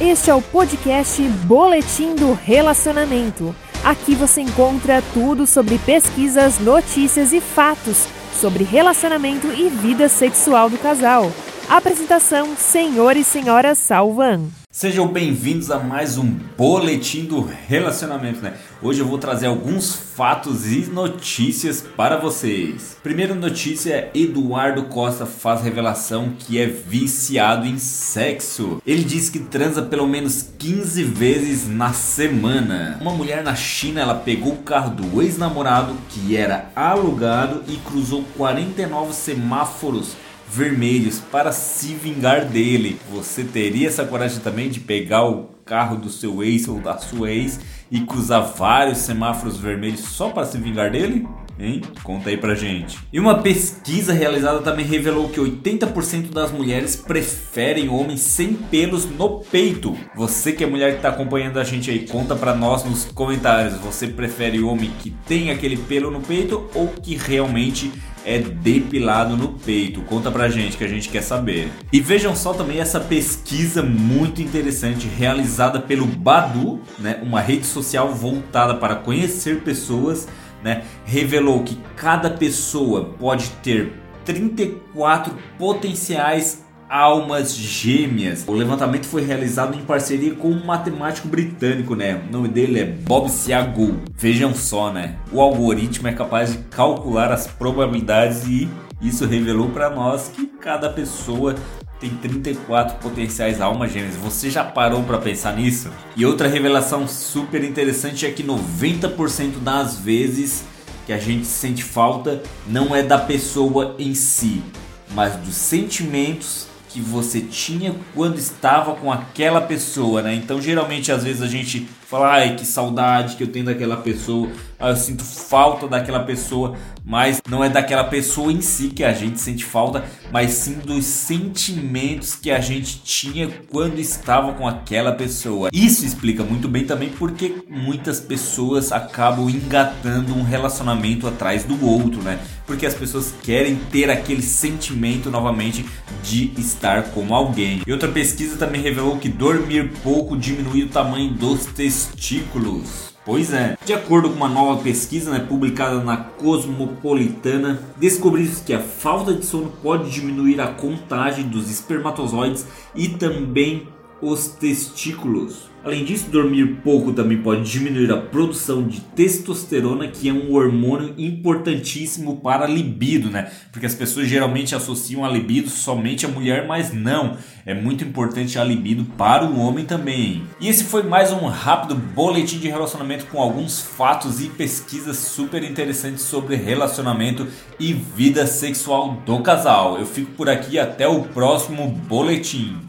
Este é o podcast Boletim do Relacionamento. Aqui você encontra tudo sobre pesquisas, notícias e fatos sobre relacionamento e vida sexual do casal. Apresentação: Senhor e Senhora Salvan. Sejam bem-vindos a mais um boletim do relacionamento, né? Hoje eu vou trazer alguns fatos e notícias para vocês. Primeira notícia: Eduardo Costa faz revelação que é viciado em sexo. Ele diz que transa pelo menos 15 vezes na semana. Uma mulher na China, ela pegou o carro do ex-namorado que era alugado e cruzou 49 semáforos vermelhos para se vingar dele. Você teria essa coragem também de pegar o carro do seu ex ou da sua ex e cruzar vários semáforos vermelhos só para se vingar dele? Hein? Conta aí pra gente. E uma pesquisa realizada também revelou que 80% das mulheres preferem homens sem pelos no peito. Você que é mulher que tá acompanhando a gente aí, conta pra nós nos comentários. Você prefere homem que tem aquele pelo no peito ou que realmente é depilado no peito? Conta pra gente que a gente quer saber. E vejam só também essa pesquisa muito interessante realizada pelo Badu, né, uma rede social voltada para conhecer pessoas, né, revelou que cada pessoa pode ter 34 potenciais almas gêmeas. O levantamento foi realizado em parceria com um matemático britânico, né? O nome dele é Bob Siagou. Vejam só, né? O algoritmo é capaz de calcular as probabilidades e isso revelou para nós que cada pessoa tem 34 potenciais almas gêmeas. Você já parou para pensar nisso? E outra revelação super interessante é que 90% das vezes que a gente sente falta não é da pessoa em si, mas dos sentimentos que você tinha quando estava com aquela pessoa, né? Então, geralmente, às vezes a gente fala, ai, que saudade que eu tenho daquela pessoa, ah, eu sinto falta daquela pessoa, mas não é daquela pessoa em si que a gente sente falta, mas sim dos sentimentos que a gente tinha quando estava com aquela pessoa. Isso explica muito bem também porque muitas pessoas acabam engatando um relacionamento atrás do outro, né? Porque as pessoas querem ter aquele sentimento novamente de estar com alguém. E outra pesquisa também revelou que dormir pouco diminui o tamanho dos testículos. Pois é. De acordo com uma nova pesquisa né, publicada na Cosmopolitana, descobriu-se que a falta de sono pode diminuir a contagem dos espermatozoides e também os testículos. Além disso, dormir pouco também pode diminuir a produção de testosterona, que é um hormônio importantíssimo para a libido, né? Porque as pessoas geralmente associam a libido somente à mulher, mas não. É muito importante a libido para o homem também. E esse foi mais um rápido boletim de relacionamento com alguns fatos e pesquisas super interessantes sobre relacionamento e vida sexual do casal. Eu fico por aqui até o próximo boletim.